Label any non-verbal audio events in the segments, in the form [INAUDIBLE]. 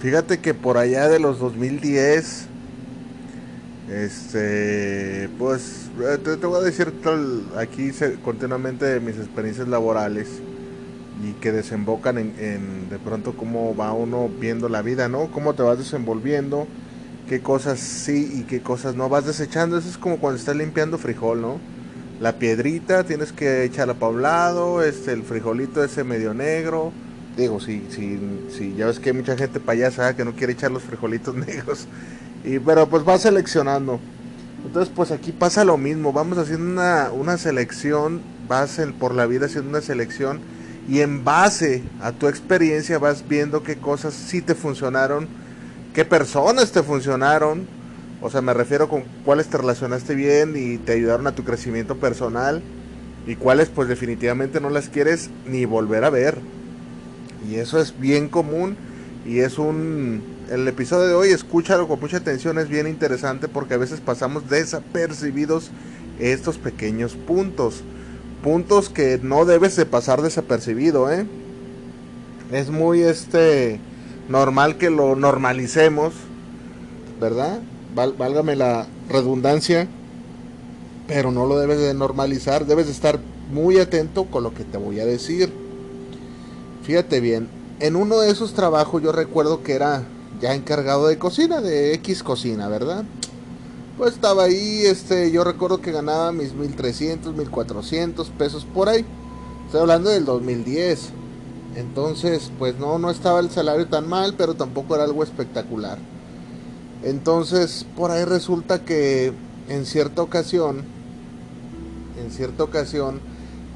Fíjate que por allá de los 2010, este, pues eh, te, voy a decir aquí continuamente de mis experiencias laborales y que desembocan en, en, de pronto cómo va uno viendo la vida, ¿no? Cómo te vas desenvolviendo, qué cosas sí y qué cosas no vas desechando. Eso es como cuando estás limpiando frijol, ¿no? La piedrita tienes que echarla para un lado, este, el frijolito ese medio negro digo, si, si, si ya ves que hay mucha gente payasa que no quiere echar los frijolitos [LAUGHS] negros, y, pero pues va seleccionando. Entonces pues aquí pasa lo mismo, vamos haciendo una, una selección, vas por la vida haciendo una selección y en base a tu experiencia vas viendo qué cosas sí te funcionaron, qué personas te funcionaron, o sea, me refiero con cuáles te relacionaste bien y te ayudaron a tu crecimiento personal y cuáles pues definitivamente no las quieres ni volver a ver. Y eso es bien común y es un... El episodio de hoy, escúchalo con mucha atención, es bien interesante porque a veces pasamos desapercibidos estos pequeños puntos. Puntos que no debes de pasar desapercibido, ¿eh? Es muy este normal que lo normalicemos, ¿verdad? válgame la redundancia, pero no lo debes de normalizar, debes de estar muy atento con lo que te voy a decir. Fíjate bien, en uno de esos trabajos yo recuerdo que era ya encargado de cocina, de X cocina, ¿verdad? Pues estaba ahí, este, yo recuerdo que ganaba mis 1300, 1400 pesos por ahí. Estoy hablando del 2010. Entonces, pues no, no estaba el salario tan mal, pero tampoco era algo espectacular. Entonces, por ahí resulta que en cierta ocasión, en cierta ocasión,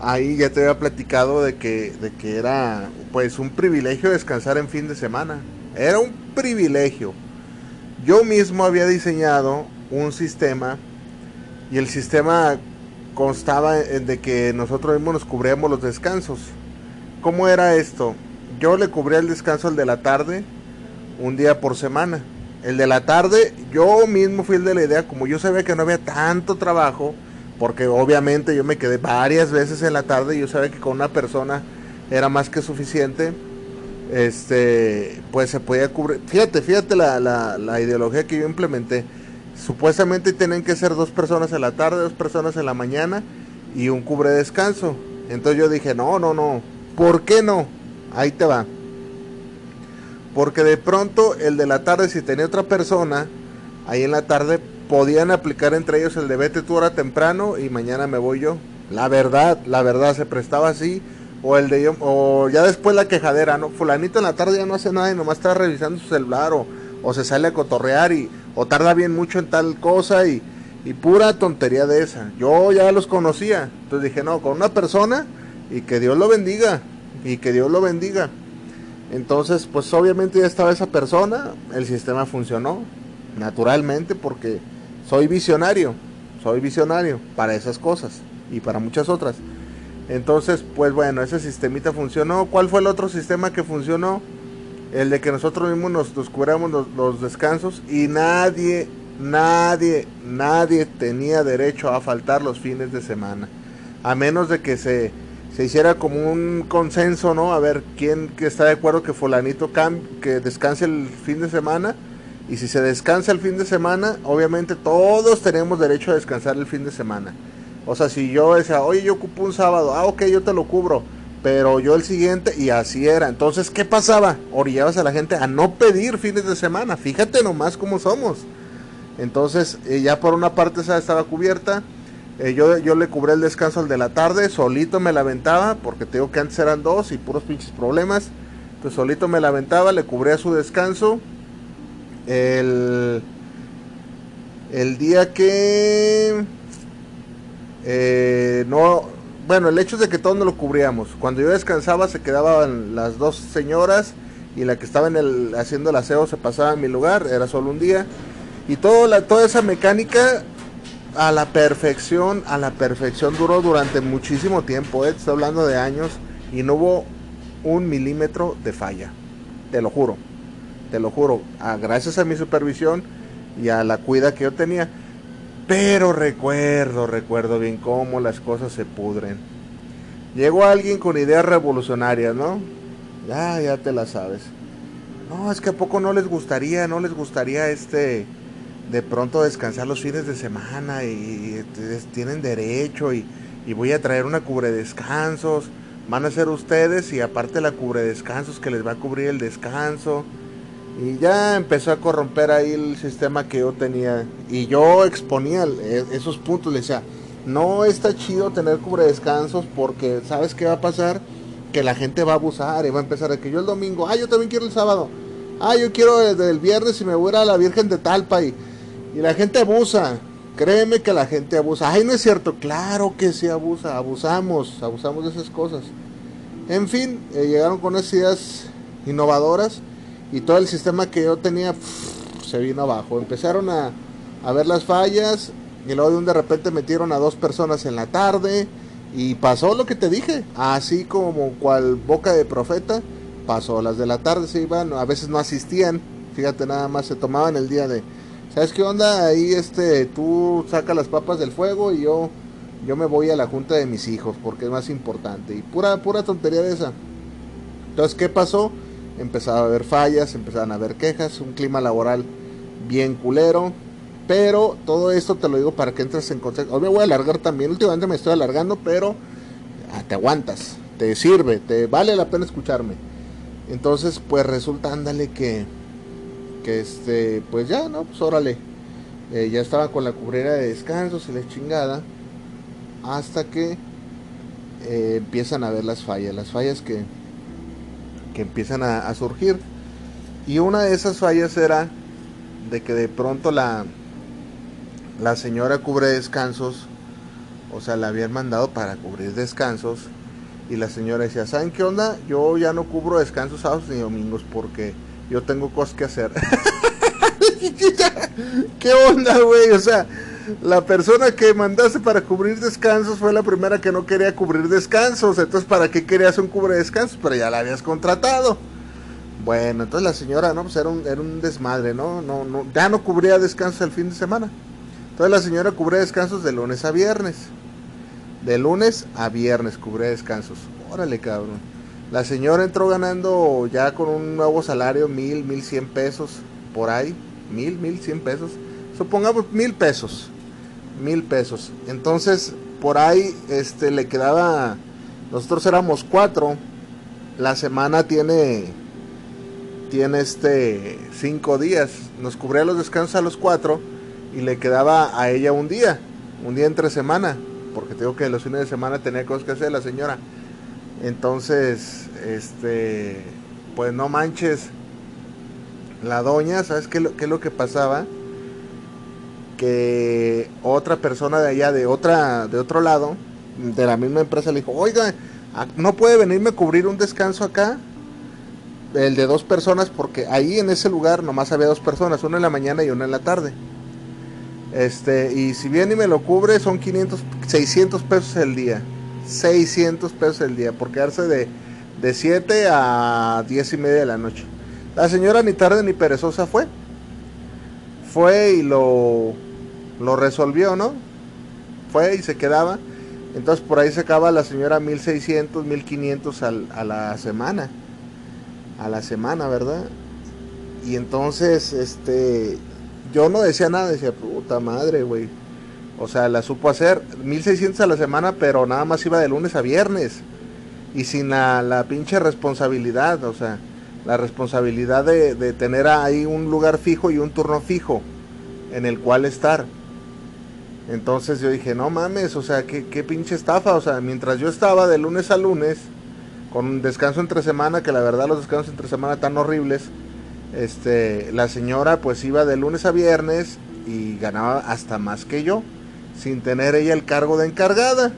ahí ya te había platicado de que, de que era pues un privilegio descansar en fin de semana. Era un privilegio. Yo mismo había diseñado un sistema y el sistema constaba de que nosotros mismos nos cubríamos los descansos. ¿Cómo era esto? Yo le cubría el descanso al de la tarde un día por semana. El de la tarde, yo mismo fui el de la idea, como yo sabía que no había tanto trabajo, porque obviamente yo me quedé varias veces en la tarde y yo sabía que con una persona era más que suficiente, este, pues se podía cubrir. Fíjate, fíjate la, la, ideología que yo implementé. Supuestamente tienen que ser dos personas en la tarde, dos personas en la mañana y un cubre descanso. Entonces yo dije, no, no, no, ¿por qué no? Ahí te va. Porque de pronto el de la tarde, si tenía otra persona, ahí en la tarde podían aplicar entre ellos el de vete tú hora temprano y mañana me voy yo. La verdad, la verdad se prestaba así. O el de yo, o ya después la quejadera, ¿no? Fulanito en la tarde ya no hace nada y nomás está revisando su celular o, o se sale a cotorrear y o tarda bien mucho en tal cosa y, y pura tontería de esa. Yo ya los conocía. Entonces dije, no, con una persona y que Dios lo bendiga. Y que Dios lo bendiga. Entonces, pues obviamente ya estaba esa persona, el sistema funcionó, naturalmente, porque soy visionario, soy visionario para esas cosas y para muchas otras. Entonces, pues bueno, ese sistemita funcionó. ¿Cuál fue el otro sistema que funcionó? El de que nosotros mismos nos, nos cubramos los, descansos y nadie, nadie, nadie tenía derecho a faltar los fines de semana. A menos de que se, se hiciera como un consenso, ¿no? A ver quién que está de acuerdo que fulanito que descanse el fin de semana y si se descansa el fin de semana, obviamente todos tenemos derecho a descansar el fin de semana. O sea, si yo decía, oye, yo ocupo un sábado, ah, ok, yo te lo cubro. Pero yo el siguiente y así era. Entonces, ¿qué pasaba? Orillabas a la gente a no pedir fines de semana. Fíjate nomás cómo somos. Entonces, eh, ya por una parte esa estaba cubierta. Eh, yo, yo le cubrí el descanso al de la tarde. Solito me la. Porque te digo que antes eran dos y puros pinches problemas. Entonces, solito me la. Le cubría su descanso. El, el día que... Eh, no, bueno, el hecho es de que todos no lo cubríamos. Cuando yo descansaba se quedaban las dos señoras y la que estaba en el, haciendo el aseo se pasaba en mi lugar, era solo un día. Y todo la, toda esa mecánica a la perfección, a la perfección duró durante muchísimo tiempo, ¿eh? estoy hablando de años, y no hubo un milímetro de falla, te lo juro, te lo juro, a, gracias a mi supervisión y a la cuida que yo tenía. Pero recuerdo, recuerdo bien cómo las cosas se pudren. Llegó alguien con ideas revolucionarias, ¿no? Ya, ya te la sabes. No, es que a poco no les gustaría, no les gustaría este de pronto descansar los fines de semana y, tienen derecho y, y, voy a traer una cubre descansos. Van a ser ustedes y aparte la cubre descansos que les va a cubrir el descanso. Y ya empezó a corromper ahí el sistema que yo tenía. Y yo exponía e, esos puntos. Le decía, no está chido tener cubre descansos porque ¿sabes qué va a pasar? Que la gente va a abusar y va a empezar a que yo el domingo, ah, yo también quiero el sábado. Ah, yo quiero el, viernes y me voy a la Virgen de Talpa y, y la gente abusa. Créeme que la gente abusa. Ay, no es cierto. Claro que sí abusa. Abusamos. Abusamos de esas cosas. En fin, eh, llegaron con esas ideas innovadoras y todo el sistema que yo tenía se vino abajo. Empezaron a, a, ver las fallas y luego de un de repente metieron a dos personas en la tarde y pasó lo que te dije, así como cual boca de profeta, pasó. Las de la tarde se iban, a veces no asistían, fíjate nada más, se tomaban el día de, ¿sabes qué onda? Ahí este, tú sacas las papas del fuego y yo, yo me voy a la junta de mis hijos porque es más importante. Y pura, pura tontería de esa. Entonces, ¿qué pasó? Empezaba a haber fallas, empezaban a haber quejas, un clima laboral bien culero. Pero todo esto te lo digo para que entres en contexto. Hoy me voy a alargar también, últimamente me estoy alargando, pero ah, te aguantas, te sirve, te vale la pena escucharme. Entonces, pues resulta, ándale que, que este, pues ya, ¿no? Pues órale. Eh, ya estaba con la cubrera de descansos y la chingada. Hasta que eh, empiezan a ver las fallas. Las fallas que, que empiezan a, surgir. Y una de esas fallas era de que de pronto la, la señora cubre descansos, o sea, la habían mandado para cubrir descansos. Y la señora decía, ¿saben qué onda? Yo ya no cubro descansos sábados ni domingos porque yo tengo cosas que hacer. [LAUGHS] ¿Qué onda, güey? O sea, la persona que mandaste para cubrir descansos fue la primera que no quería cubrir descansos. Entonces, ¿para qué querías un cubre descansos? Pero ya la habías contratado. Bueno, entonces la señora, no, pues era un, era un desmadre, ¿no? No, no, ya no cubría descansos el fin de semana. Entonces la señora cubría descansos de lunes a viernes. De lunes a viernes cubría descansos. Órale, cabrón. La señora entró ganando ya con un nuevo salario, mil, mil cien pesos, por ahí. Mil, mil cien pesos. Supongamos mil pesos mil pesos. Entonces, por ahí este, le quedaba, nosotros éramos cuatro, la semana tiene, tiene este, cinco días, nos cubría los descansos a los cuatro y le quedaba a ella un día, un día entre semana, porque tengo que los fines de semana tenía cosas que hacer la señora. Entonces, este, pues no manches, la doña, ¿sabes qué, qué es lo que pasaba? Que otra persona de allá, de otra, de otro lado, de la misma empresa, le dijo, oiga, no puede venirme a cubrir un descanso acá, el de dos personas, porque ahí en ese lugar nomás había dos personas, una en la mañana y una en la tarde. Este, y si viene y me lo cubre, son 500, 600 pesos el día. 600 pesos el día, por quedarse de, de 7 a 10 y media de la noche. La señora ni tarde ni perezosa fue. Fue y lo lo resolvió, ¿no? Fue y se quedaba. Entonces por ahí se acaba la señora 1600, 1500 al, a la semana. A la semana, ¿verdad? Y entonces, este, yo no decía nada, decía, puta madre, güey. O sea, la supo hacer 1600 a la semana, pero nada más iba de lunes a viernes. y sin la, la pinche responsabilidad, o sea, la responsabilidad de, de tener ahí un lugar fijo y un turno fijo en el cual estar. Entonces yo dije, no mames, o sea, qué, qué pinche estafa. O sea, mientras yo estaba de lunes a lunes, con un descanso entre semana, que la verdad los descansos entre semana tan horribles, este, la señora pues iba de lunes a viernes y ganaba hasta más que yo, sin tener ella el cargo de encargada.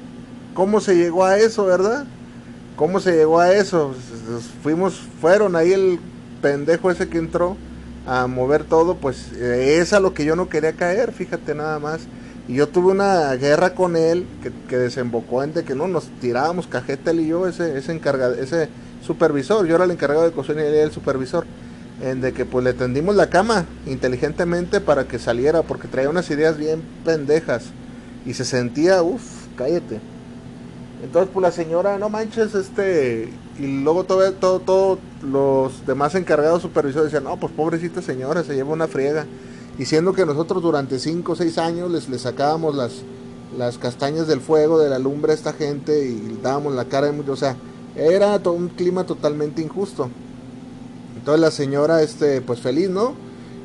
¿Cómo se llegó a eso, verdad? ¿Cómo se llegó a eso? Fuimos, fueron ahí el pendejo ese que entró a mover todo, pues eh, es a lo que yo no quería caer, fíjate nada más. Y yo tuve una guerra con él que, desembocó en de que no nos tirábamos cajeta él y yo, ese, ese encargado, ese supervisor, yo era el encargado de cocina y él era el supervisor, en de que pues le tendimos la cama inteligentemente para que saliera, porque traía unas ideas bien pendejas y se sentía, uff, cállate. Entonces pues la señora, no manches, este, y luego todo, todo, todos los demás encargados supervisores decían, no, pues pobrecita señora, se lleva una friega. Y siendo que nosotros durante 5 o 6 años les, sacábamos las, las castañas del fuego, de la lumbre a esta gente y dábamos la cara de mucho, o sea, era un clima totalmente injusto. Entonces la señora, este, pues feliz, ¿no?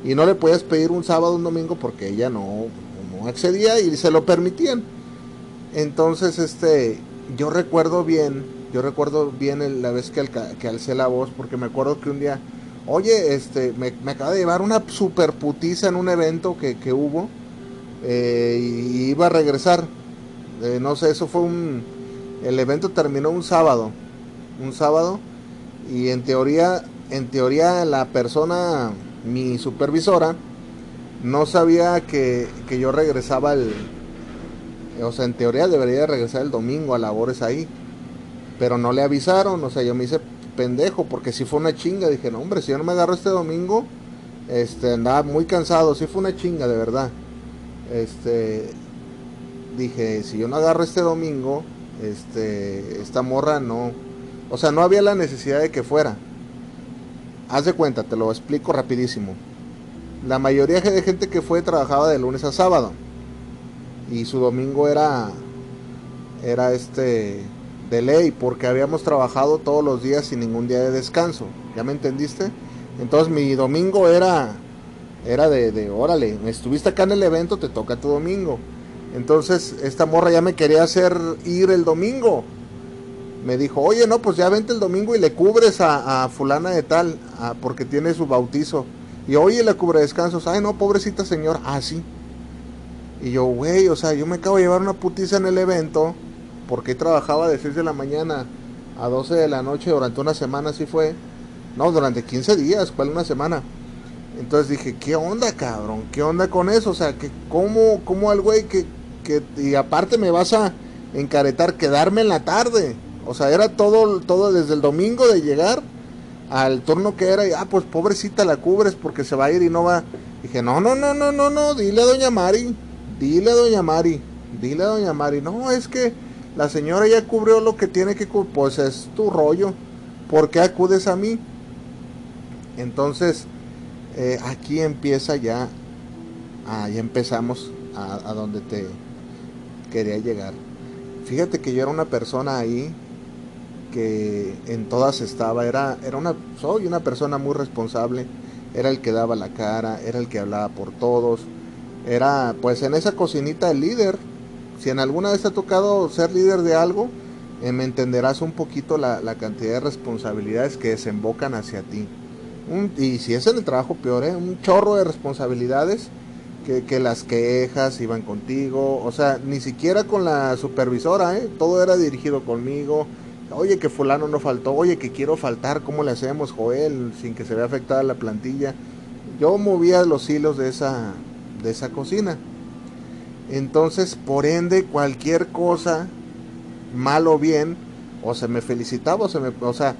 Y no le podías pedir un sábado, un domingo porque ella no, no accedía y se lo permitían. Entonces, este, yo recuerdo bien, yo recuerdo bien la vez que, que alcé la voz porque me acuerdo que un día oye, este, me, acaba de llevar una super putiza en un evento que, que hubo eh, y iba a regresar. Eh, no sé, eso fue un... El evento terminó un sábado, un sábado, y en teoría, en teoría la persona, mi supervisora, no sabía que, que yo regresaba el... O sea, en teoría debería regresar el domingo a labores ahí. Pero no le avisaron, o sea, yo me hice pendejo, porque si fue una chinga. Dije, no, hombre, si yo no me agarro este domingo, este, andaba muy cansado. Si fue una chinga, de verdad. Este, dije, si yo no agarro este domingo, este, esta morra no. O sea, no había la necesidad de que fuera. Haz de cuenta, te lo explico rapidísimo. La mayoría de gente que fue trabajaba de lunes a sábado. Y su domingo era. Era este de ley porque habíamos trabajado todos los días sin ningún día de descanso. ¿Ya me entendiste? Entonces mi domingo era era de, de órale, estuviste acá en el evento, te toca tu domingo. Entonces esta morra ya me quería hacer ir el domingo. Me dijo, oye, no, pues ya vente el domingo y le cubres a, fulana de tal, porque tiene su bautizo. Y oye, le cubre descansos. Ay, no, pobrecita señora. Ah, sí. Y yo, güey, o sea, yo me acabo de llevar una putiza en el evento porque trabajaba de 6 de la mañana a 12 de la noche durante una semana, así fue. No, durante 15 días, ¿cuál una semana? Entonces dije, ¿qué onda, cabrón? ¿Qué onda con eso? O sea, que ¿cómo, cómo al güey que, que, y aparte me vas a encaretar quedarme en la tarde? O sea, era todo, todo desde el domingo de llegar al turno que era, y ah, pues pobrecita la cubres porque se va a ir y no va. Dije, no, no, no, no, no, no, dile a doña Mari, dile a doña Mari, dile a doña Mari, no, es que la señora ya cubrió lo que tiene que cubrir, pues es tu rollo. ¿Por qué acudes a mí? Entonces, eh, aquí empieza ya, ah, ya empezamos a, donde te quería llegar. Fíjate que yo era una persona ahí que en todas estaba, era, era una, soy una persona muy responsable, era el que daba la cara, era el que hablaba por todos, era pues en esa cocinita el líder, si en alguna vez te ha tocado ser líder de algo, eh, me entenderás un poquito la, cantidad de responsabilidades que desembocan hacia ti. y si es en el trabajo peor, ¿eh? un chorro de responsabilidades que, las quejas iban contigo, o sea, ni siquiera con la supervisora, ¿eh? todo era dirigido conmigo. Oye, que fulano no faltó, oye, que quiero faltar, ¿cómo le hacemos, Joel, sin que se vea afectada la plantilla? Yo movía los hilos de esa, de esa cocina. Entonces, por ende, cualquier cosa, mal o bien, o se me felicitaba o se me... O sea,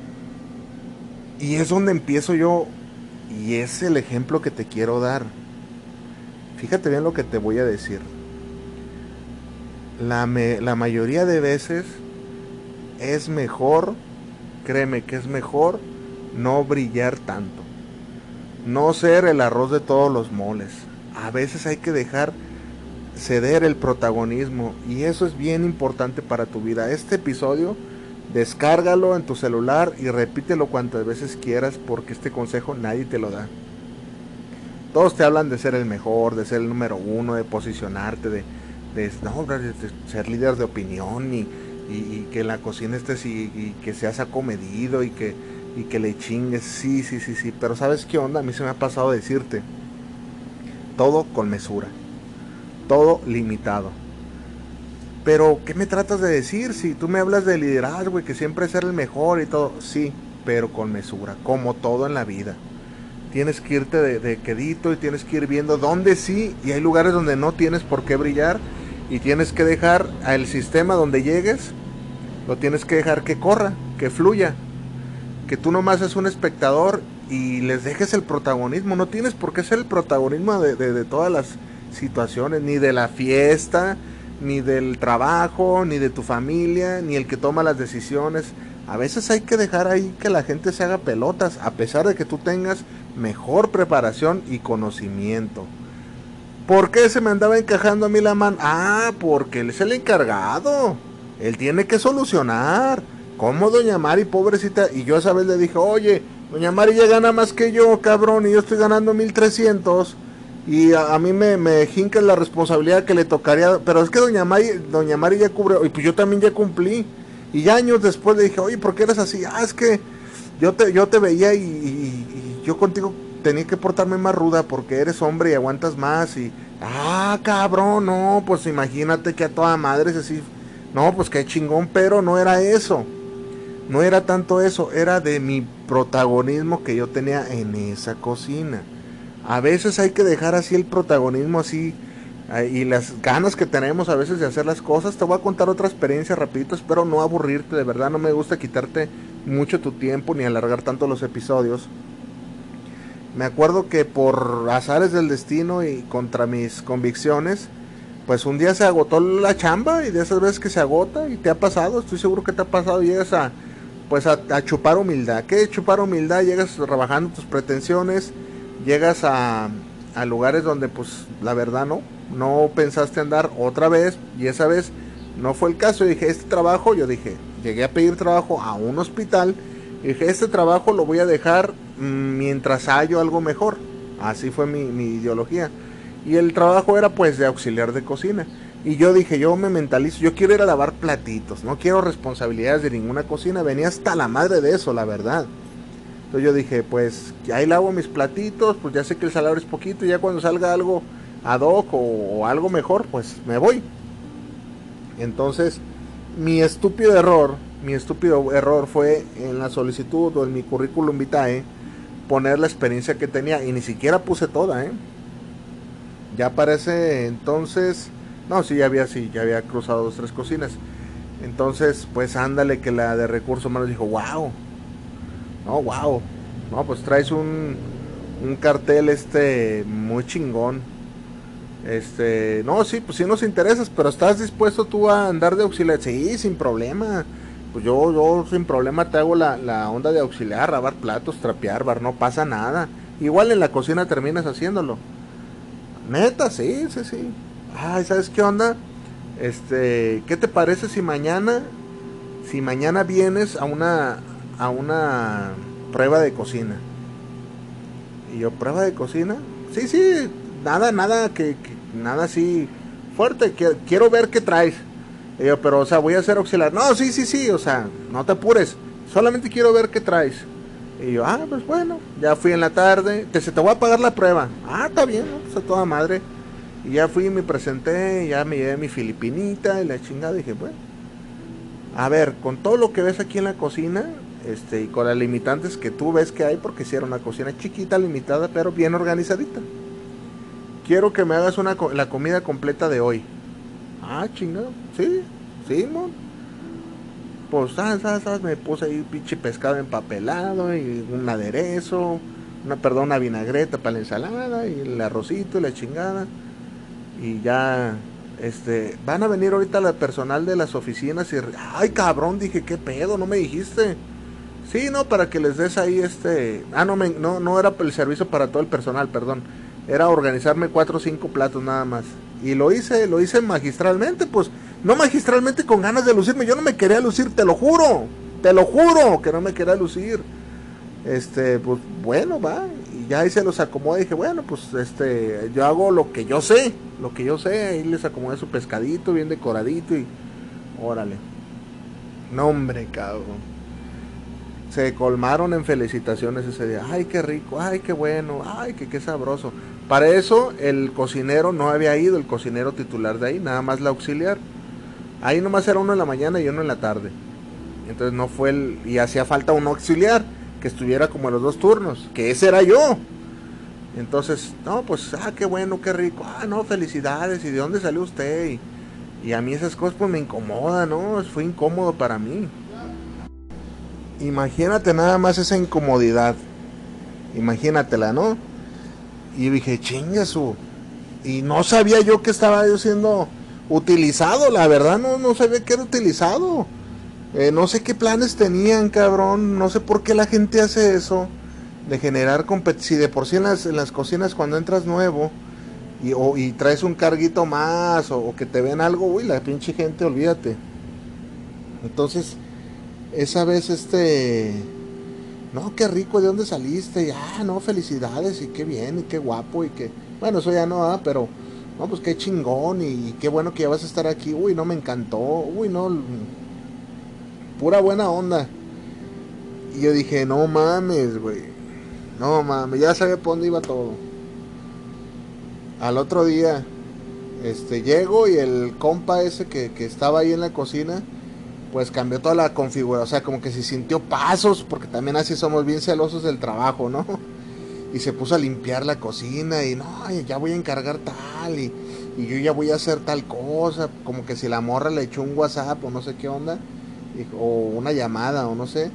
y es donde empiezo yo, y es el ejemplo que te quiero dar. Fíjate bien lo que te voy a decir. La, la mayoría de veces es mejor, créeme que es mejor, no brillar tanto. No ser el arroz de todos los moles. A veces hay que dejar ceder el protagonismo y eso es bien importante para tu vida. Este episodio Descárgalo en tu celular y repítelo cuantas veces quieras porque este consejo nadie te lo da. Todos te hablan de ser el mejor, de ser el número uno, de posicionarte, de, de, ser líder de opinión y, que la cocina estés y, y, que seas acomedido y que, y que le chingues. Sí, sí, sí, sí. Pero ¿sabes qué onda? A mí se me ha pasado decirte. Todo con mesura. Todo limitado. Pero, ¿qué me tratas de decir? Si tú me hablas de liderazgo y que siempre ser el mejor y todo, sí, pero con mesura, como todo en la vida. Tienes que irte de, quedito y tienes que ir viendo dónde sí y hay lugares donde no tienes por qué brillar y tienes que dejar al sistema donde llegues, lo tienes que dejar que corra, que fluya, que tú nomás es un espectador y les dejes el protagonismo. No tienes por qué ser el protagonismo de, de todas las situaciones, ni de la fiesta, ni del trabajo, ni de tu familia, ni el que toma las decisiones. A veces hay que dejar ahí que la gente se haga pelotas, a pesar de que tú tengas mejor preparación y conocimiento. ¿Por qué se me andaba encajando a mí la mano? Ah, porque él es el encargado. Él tiene que solucionar. ¿Cómo doña Mari, pobrecita? Y yo esa vez le dije, oye, doña Mari ya gana más que yo, cabrón, y yo estoy ganando 1300 y a, mí me, me jinca la responsabilidad que le tocaría, pero es que doña Mari, doña Mari ya cubre, y pues yo también ya cumplí. Y ya años después le dije, oye, ¿por qué eres así? Ah, es que yo te, yo te veía y, yo contigo tenía que portarme más ruda porque eres hombre y aguantas más. Y, ah, cabrón, no, pues imagínate que a toda madre es así. No, pues qué chingón, pero no era eso. No era tanto eso, era de mi protagonismo que yo tenía en esa cocina a veces hay que dejar así el protagonismo así y las ganas que tenemos a veces de hacer las cosas. Te voy a contar otra experiencia rapidito, espero no aburrirte, de verdad no me gusta quitarte mucho tu tiempo ni alargar tanto los episodios. Me acuerdo que por azares del destino y contra mis convicciones, pues un día se agotó la chamba y de esas veces que se agota y te ha pasado, estoy seguro que te ha pasado, llegas a pues a, a chupar humildad. ¿Qué chupar humildad? Llegas rebajando tus pretensiones, llegas a, a lugares donde pues la verdad no, no pensaste andar otra vez y esa vez no fue el caso. Y dije, este trabajo, yo dije, llegué a pedir trabajo a un hospital y dije, este trabajo lo voy a dejar mientras hallo algo mejor. Así fue mi, mi ideología. Y el trabajo era pues de auxiliar de cocina. Y yo dije, yo me mentalizo, yo quiero ir a lavar platitos, no quiero responsabilidades de ninguna cocina. Venía hasta la madre de eso, la verdad. Entonces yo dije, pues ahí lavo mis platitos, pues ya sé que el salario es poquito, y ya cuando salga algo ad hoc o, algo mejor, pues me voy. Entonces, mi estúpido error, mi estúpido error fue en la solicitud o en mi currículum vitae poner la experiencia que tenía y ni siquiera puse toda, ¿eh? Ya parece entonces, no, sí, ya había, sí, ya había cruzado dos, tres cocinas. Entonces, pues ándale que la de recursos humanos dijo, wow, no, wow. No, pues traes un, un cartel este muy chingón. Este, no, sí, pues sí nos interesas, pero estás dispuesto tú a andar de auxiliar. Sí, sin problema. Pues yo, yo sin problema te hago la, la onda de auxiliar, lavar platos, trapear, bar, no pasa nada. Igual en la cocina terminas haciéndolo. Neta, sí, sí, sí. Ay, ¿sabes qué onda? Este, ¿qué te parece si mañana, si mañana vienes a una, a una prueba de cocina. Y yo, ¿prueba de cocina? Sí, sí, nada, nada, que, nada así fuerte, quiero, ver qué traes. Y yo, pero, o sea, voy a hacer auxiliar. No, sí, sí, sí, o sea, no te apures, solamente quiero ver qué traes. Y yo, ah, pues bueno, ya fui en la tarde, te, se te voy a pagar la prueba. Ah, está bien, ¿no? pues a toda madre. Y ya fui, me presenté, ya me llevé mi filipinita y la chingada. Dije, bueno, a ver, con todo lo que ves aquí en la cocina, este, y con las limitantes que tú ves que hay, porque era una cocina chiquita, limitada, pero bien organizadita. Quiero que me hagas una, la comida completa de hoy. Ah, chingado, sí, sí, mon. Pues, me puse ahí pinche pescado empapelado y un aderezo, una, perdón, una vinagreta para la ensalada y el arrocito y la chingada. Y ya, este, van a venir ahorita la personal de las oficinas y, ay cabrón, dije, ¿qué pedo? No me dijiste. Sí, no, para que les des ahí este... Ah, no, no, no era el servicio para todo el personal, perdón. Era organizarme cuatro o cinco platos nada más. Y lo hice, lo hice magistralmente, pues no magistralmente con ganas de lucirme. Yo no me quería lucir, te lo juro. te lo juro que no me quería lucir. Este, pues bueno, va. Y ya ahí se los acomodé. Dije, bueno, pues este, yo hago lo que yo sé. Lo que yo sé. Ahí les acomodé su pescadito bien decoradito y. Órale. No, hombre, cabrón. Se colmaron en felicitaciones ese día. Ay, qué rico. Ay, qué bueno. Ay, qué, qué sabroso. Para eso el cocinero no había ido, el cocinero titular de ahí, nada más la auxiliar. Ahí nomás era uno en la mañana y uno en la tarde. Entonces no fue el... Y hacía falta un auxiliar que estuviera como en los dos turnos, que ese era yo. Entonces, no, pues, ah, qué bueno, qué rico. Ah, no, felicidades. ¿Y de dónde salió usted? Y, y a mí esas cosas pues me incomodan, ¿no? Fue incómodo para mí. Imagínate nada más esa incomodidad. Imagínatela, ¿no? Y dije, chinga su. Y no sabía yo que estaba yo siendo utilizado, la verdad no, no sabía que era utilizado. Eh, no sé qué planes tenían, cabrón. No sé por qué la gente hace eso. De generar competencia. Si de por sí en las, las cocinas cuando entras nuevo y, o, y traes un carguito más o, o, que te ven algo, uy, la pinche gente, olvídate. Entonces, esa vez este... No, qué rico, ¿de dónde saliste? Y, ah, no, felicidades, y qué bien, y qué guapo, y qué... Bueno, eso ya no, ah, pero... No, pues qué chingón, y, qué bueno que ya vas a estar aquí. Uy, no, me encantó. Uy, no, pura buena onda. Y yo dije, no mames, güey. No mames, ya sabía por dónde iba todo. Al otro día, este, llego y el compa ese que, que estaba ahí en la cocina, pues cambió toda la configuración. O sea, como que se sintió pasos, porque también así somos bien celosos del trabajo, ¿no? Y se puso a limpiar la cocina y no, ya voy a encargar tal y, y yo ya voy a hacer tal cosa. Como que si la morra le echó un WhatsApp o no sé qué onda o una llamada o no sé.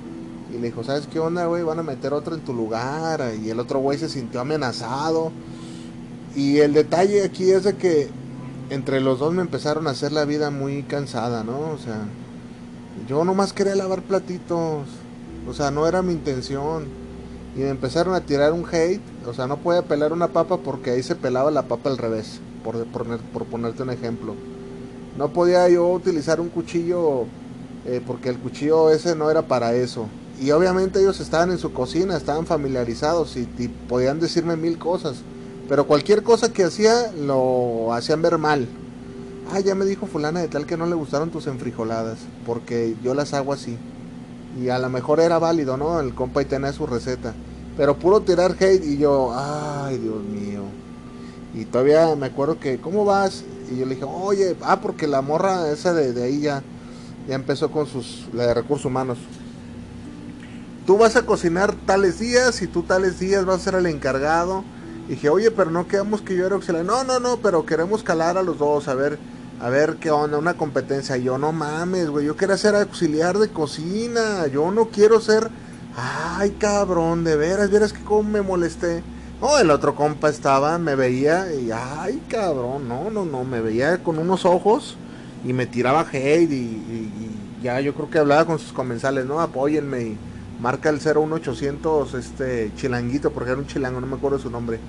Y le dijo, ¿sabes qué onda, güey? Van a meter otro en tu lugar. Y el otro güey se sintió amenazado. Y el detalle aquí es de que entre los dos me empezaron a hacer la vida muy cansada, ¿no? O sea, yo nomás quería lavar platitos. O sea, no era mi intención. Y me empezaron a tirar un hate. O sea, no puede pelar una papa porque ahí se pelaba la papa al revés. Por, por, por ponerte un ejemplo. No podía yo utilizar un cuchillo eh, porque el cuchillo ese no era para eso. Y obviamente ellos estaban en su cocina, estaban familiarizados y, y, podían decirme mil cosas. Pero cualquier cosa que hacía lo hacían ver mal. Ah, ya me dijo fulana de tal que no le gustaron tus enfrijoladas, porque yo las hago así. Y a lo mejor era válido, ¿no? El compa y tenía su receta. Pero puro tirar hate y yo, ay, Dios mío. Y todavía me acuerdo que, ¿cómo vas? Y yo le dije, oye, ah, porque la morra esa de, de ahí ya ya empezó con sus la de recursos humanos. Tú vas a cocinar tales días y tú tales días vas a ser el encargado. Y dije, oye, pero no quedamos que yo era auxiliar. No, no, no, pero queremos calar a los dos, a ver, a ver qué onda, una competencia. Yo no mames, güey, yo quiero ser auxiliar de cocina. Yo no quiero ser. Ay, cabrón, de veras, vieras que cómo me molesté. No, el otro compa estaba, me veía y, ay, cabrón, no, no, no, me veía con unos ojos y me tiraba hate y, y, y, ya yo creo que hablaba con sus comensales, ¿no? Apóyenme y marca el 01800 este chilanguito, porque era un chilango, no me acuerdo su nombre.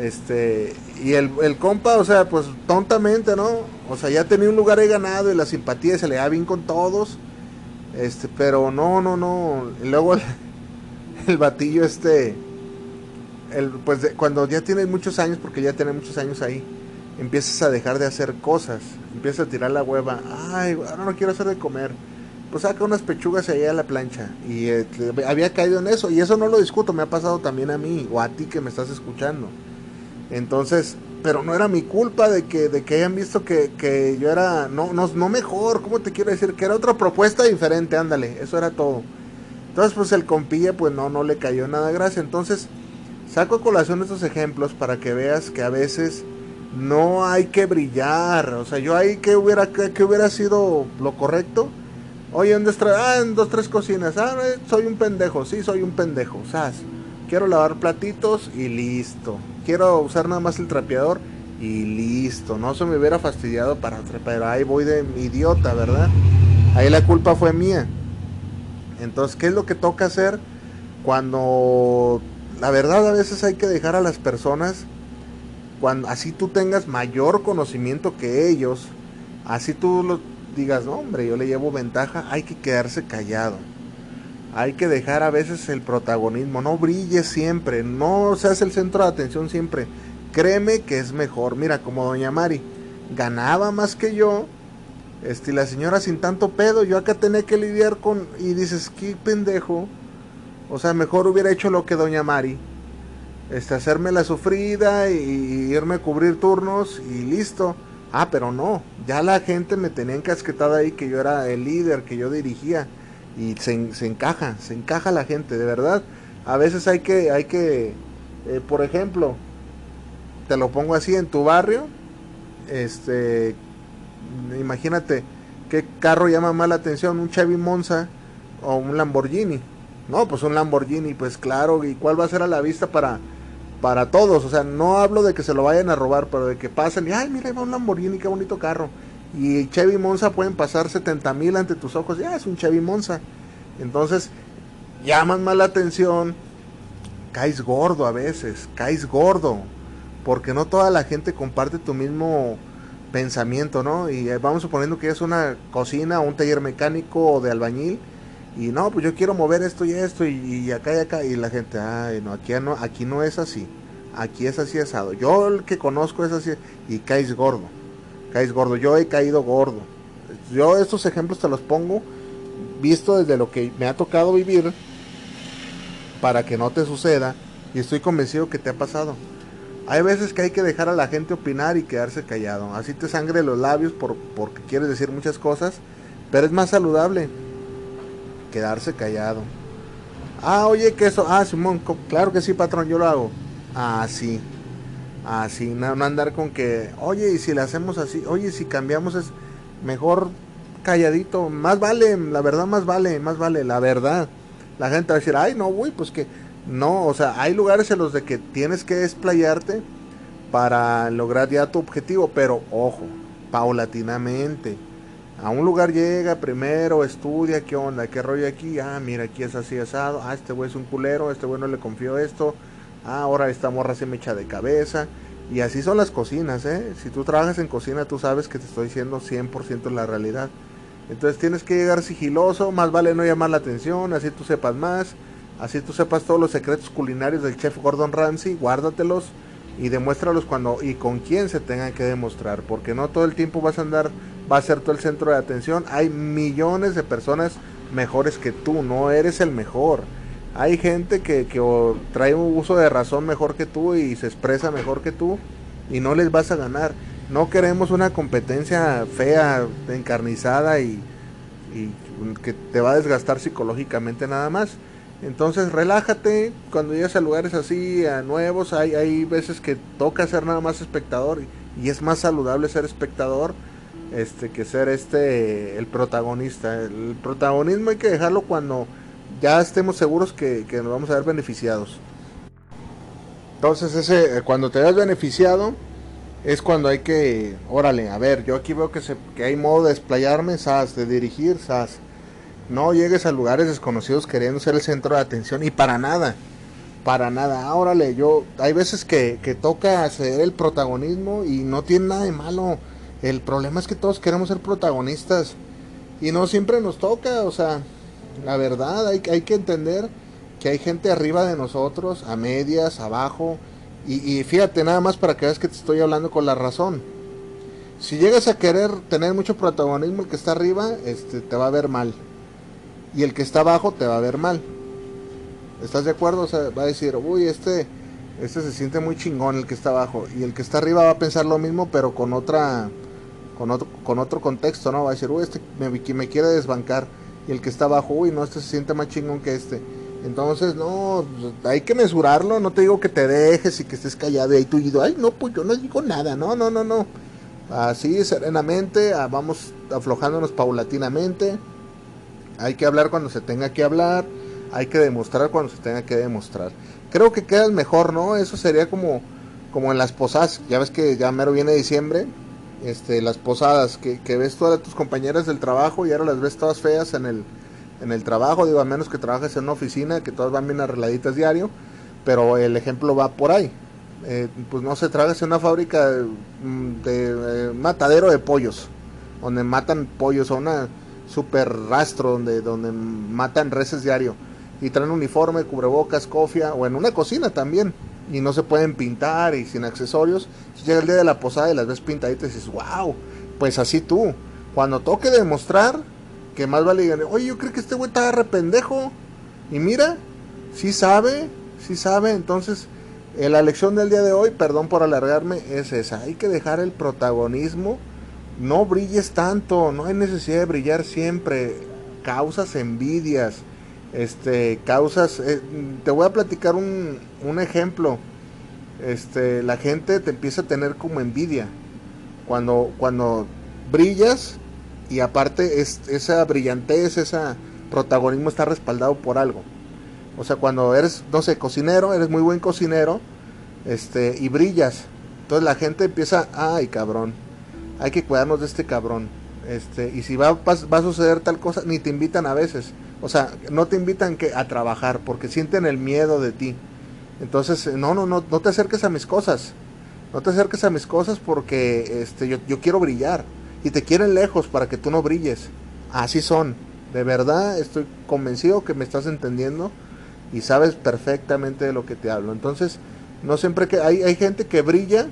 Este, y el, el compa, o sea, pues tontamente, ¿no? O sea, ya tenía un lugar ahí ganado y la simpatía se le da bien con todos. Este, pero no, no, no. Y luego el, [LAUGHS] batillo este el, pues de, cuando ya tienes muchos años, porque ya tiene muchos años ahí, empiezas a dejar de hacer cosas, empiezas a tirar la hueva, ay, ahora no quiero hacer de comer, pues saca unas pechugas ahí a la plancha, y eh, había caído en eso, y eso no lo discuto, me ha pasado también a mí, o a ti que me estás escuchando, entonces, pero no era mi culpa de que, de que hayan visto que, que yo era, no, no, no mejor, ¿cómo te quiero decir? Que era otra propuesta diferente, ándale, eso era todo. Entonces, pues el compilla, pues no, no le cayó nada gracia. Entonces, saco a colación estos ejemplos para que veas que a veces no hay que brillar. O sea, yo ahí que hubiera, hubiera sido lo correcto. Oye, dos, ah, en dos, tres cocinas. Ah, soy un pendejo. Sí, soy un pendejo. ¿Sabes? Quiero lavar platitos y listo. Quiero usar nada más el trapeador y listo. No se me hubiera fastidiado para pero ahí voy de idiota, ¿verdad? Ahí la culpa fue mía. Entonces, ¿qué es lo que toca hacer cuando la verdad a veces hay que dejar a las personas cuando así tú tengas mayor conocimiento que ellos, así tú lo digas, no, hombre, yo le llevo ventaja, hay que quedarse callado. Hay que dejar a veces el protagonismo, no brilles siempre, no seas el centro de atención siempre. Créeme que es mejor. Mira, como doña Mari ganaba más que yo, este, la señora sin tanto pedo, yo acá tenía que lidiar con y dices, "Qué pendejo." O sea, mejor hubiera hecho lo que doña Mari. Este, hacerme la sufrida y, irme a cubrir turnos y listo. Ah, pero no, ya la gente me tenía encasquetada ahí que yo era el líder, que yo dirigía y se, se, encaja, se encaja la gente, de verdad. A veces hay que, hay que, eh, por ejemplo, te lo pongo así en tu barrio, este, imagínate qué carro llama más la atención, un Chevy Monza o un Lamborghini. No, pues un Lamborghini, pues claro, ¿y cuál va a ser a la vista para, para todos? O sea, no hablo de que se lo vayan a robar, pero de que pasen y, ay, mira, ahí va un Lamborghini, qué bonito carro y Chevy Monza pueden pasar 70 mil ante tus ojos, ya es un Chevy Monza. Entonces, llaman más la atención, caes gordo a veces, caes gordo, porque no toda la gente comparte tu mismo pensamiento, ¿no? Y vamos suponiendo que es una cocina un taller mecánico o de albañil, y no, pues yo quiero mover esto y esto, y, acá y acá, y la gente, ay, no, aquí no, aquí no es así, aquí es así asado. Yo el que conozco es así, y caes gordo caes gordo. Yo he caído gordo. Yo estos ejemplos te los pongo visto desde lo que me ha tocado vivir para que no te suceda y estoy convencido que te ha pasado. Hay veces que hay que dejar a la gente opinar y quedarse callado. Así te sangre los labios por, porque quieres decir muchas cosas, pero es más saludable quedarse callado. Ah, oye, que eso. Ah, Simón, claro que sí, patrón, yo lo hago. Ah, sí. Así, no, no, andar con que, oye, y si le hacemos así, oye, si cambiamos es mejor calladito, más vale, la verdad más vale, más vale, la verdad. La gente va a decir, ay, no, güey, pues que no, o sea, hay lugares en los de que tienes que desplayarte para lograr ya tu objetivo, pero ojo, paulatinamente. A un lugar llega primero, estudia, qué onda, qué rollo aquí, ah, mira, aquí es así asado, ah, este güey es un culero, este güey no le confío esto, ah, ahora esta morra se me echa de cabeza. Y así son las cocinas, ¿eh? Si tú trabajas en cocina, tú sabes que te estoy diciendo 100% la realidad. Entonces tienes que llegar sigiloso, más vale no llamar la atención, así tú sepas más, así tú sepas todos los secretos culinarios del chef Gordon Ramsay, guárdatelos y demuéstralos cuando y con quién se tengan que demostrar, porque no todo el tiempo vas a andar, va a ser todo el centro de atención. Hay millones de personas mejores que tú, no eres el mejor hay gente que, trae un uso de razón mejor que tú y se expresa mejor que tú y no les vas a ganar. No queremos una competencia fea, encarnizada y, y que te va a desgastar psicológicamente nada más. Entonces relájate, cuando llegas a lugares así, a nuevos, hay, hay veces que toca ser nada más espectador y, y es más saludable ser espectador este que ser este el protagonista. El protagonismo hay que dejarlo cuando ya estemos seguros que, nos vamos a ver beneficiados. Entonces, ese, eh, cuando te ves beneficiado, es cuando hay que, órale, a ver, yo aquí veo que, se, que hay modo de desplayarme, SAS, de dirigir, SAS. No llegues a lugares desconocidos queriendo ser el centro de atención y para nada, para nada. Ah, órale, yo, hay veces que, que toca ser el protagonismo y no tiene nada de malo. El problema es que todos queremos ser protagonistas y no siempre nos toca, o sea, la verdad, hay, hay que entender que hay gente arriba de nosotros, a medias, abajo. Y, fíjate nada más para que veas que te estoy hablando con la razón. Si llegas a querer tener mucho protagonismo, el que está arriba este, te va a ver mal. Y el que está abajo te va a ver mal. ¿Estás de acuerdo? O sea, va a decir, uy, este, este se siente muy chingón el que está abajo. Y el que está arriba va a pensar lo mismo, pero con otra, con otro, con otro contexto, ¿no? Va a decir, uy, este me, me quiere desbancar y el que está abajo, uy, no, este se siente más chingón que este. Entonces, no, hay que mesurarlo, no te digo que te dejes y que estés callado y ahí y ay, no, pues yo no digo nada, no, no, no, no. Así, serenamente, ah, vamos aflojándonos paulatinamente. Hay que hablar cuando se tenga que hablar, hay que demostrar cuando se tenga que demostrar. Creo que queda mejor, ¿no? Eso sería como, como en las posadas, ya ves que ya mero viene diciembre, este, las posadas, que, que, ves todas tus compañeras del trabajo y ahora las ves todas feas en el, en el trabajo, digo, a menos que trabajes en una oficina, que todas van bien arregladitas diario, pero el ejemplo va por ahí. Eh, pues no se trabajas en una fábrica de, mm, eh, matadero de pollos, donde matan pollos, o una super rastro donde, donde matan reses diario y traen uniforme, cubrebocas, cofia o en una cocina también y no se pueden pintar y sin accesorios. llega el día de la posada y las ves pintaditas y dices, wow, pues así tú. Cuando toque demostrar que más vale digan, oye, yo creo que este güey está rependejo. Y mira, sí sabe, sí sabe. Entonces, eh, la lección del día de hoy, perdón por alargarme, es esa. Hay que dejar el protagonismo. No brilles tanto, no hay necesidad de brillar siempre. Causas envidias, este, causas. Eh, te voy a platicar un, un ejemplo. Este, la gente te empieza a tener como envidia. Cuando, cuando brillas y aparte es, esa brillantez, ese protagonismo está respaldado por algo. O sea, cuando eres, no sé, cocinero, eres muy buen cocinero, este, y brillas. Entonces la gente empieza, ay cabrón, hay que cuidarnos de este cabrón. Este, y si va, va, a suceder tal cosa, ni te invitan a veces. O sea, no te invitan que, a trabajar porque sienten el miedo de ti. Entonces, no, no, no, no te acerques a mis cosas. No te acerques a mis cosas porque este, yo, yo quiero brillar y te quieren lejos para que tú no brilles. Así son. De verdad estoy convencido que me estás entendiendo y sabes perfectamente de lo que te hablo. Entonces, no siempre que hay, hay gente que brilla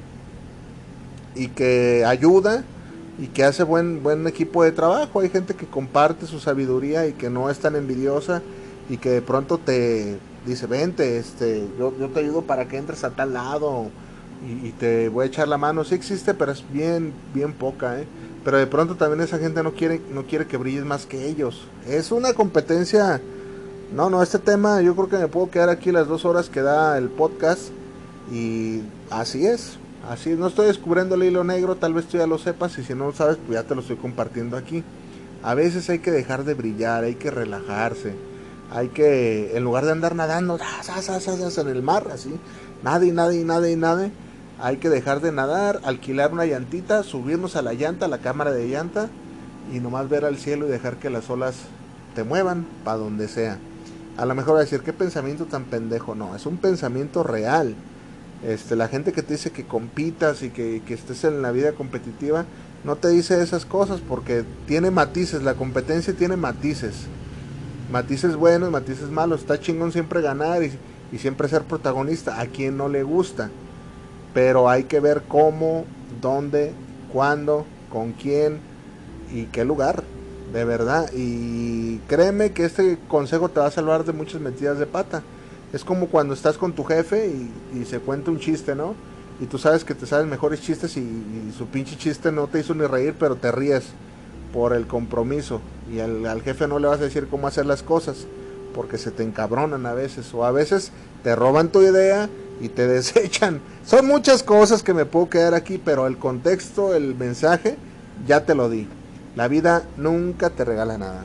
y que ayuda y que hace buen buen equipo de trabajo, hay gente que comparte su sabiduría y que no es tan envidiosa y que de pronto te dice, "Vente, este, yo, yo te ayudo para que entres a tal lado." Y, te voy a echar la mano. Sí existe, pero es bien, bien poca, ¿eh? pero de pronto también esa gente no quiere, no quiere que brilles más que ellos. Es una competencia. No, no, este tema yo creo que me puedo quedar aquí las dos horas que da el podcast. Y así es, así no estoy descubriendo el hilo negro, tal vez tú ya lo sepas y si no lo sabes, pues ya te lo estoy compartiendo aquí. A veces hay que dejar de brillar, hay que relajarse, hay que, en lugar de andar nadando en el mar, así, y nada y nada, hay que dejar de nadar, alquilar una llantita, subirnos a la llanta, a la cámara de llanta y nomás ver al cielo y dejar que las olas te muevan para donde sea. A lo mejor va a decir, ¿qué pensamiento tan pendejo? No, es un pensamiento real. Este, la gente que te dice que compitas y que, que estés en la vida competitiva, no te dice esas cosas porque tiene matices, la competencia tiene matices. Matices buenos, matices malos. Está chingón siempre ganar y, y siempre ser protagonista. A quien no le gusta pero hay que ver cómo, dónde, cuándo, con quién y qué lugar, de verdad. Y créeme que este consejo te va a salvar de muchas metidas de pata. Es como cuando estás con tu jefe y, se cuenta un chiste, ¿no? Y tú sabes que te sabes mejores chistes y, su pinche chiste no te hizo ni reír, pero te ríes por el compromiso. Y al, al jefe no le vas a decir cómo hacer las cosas, porque se te encabronan a veces. O a veces te roban tu idea y te [LAUGHS] desechan. Son muchas cosas que me puedo quedar aquí, pero el contexto, el mensaje, ya te lo di. La vida nunca te regala nada.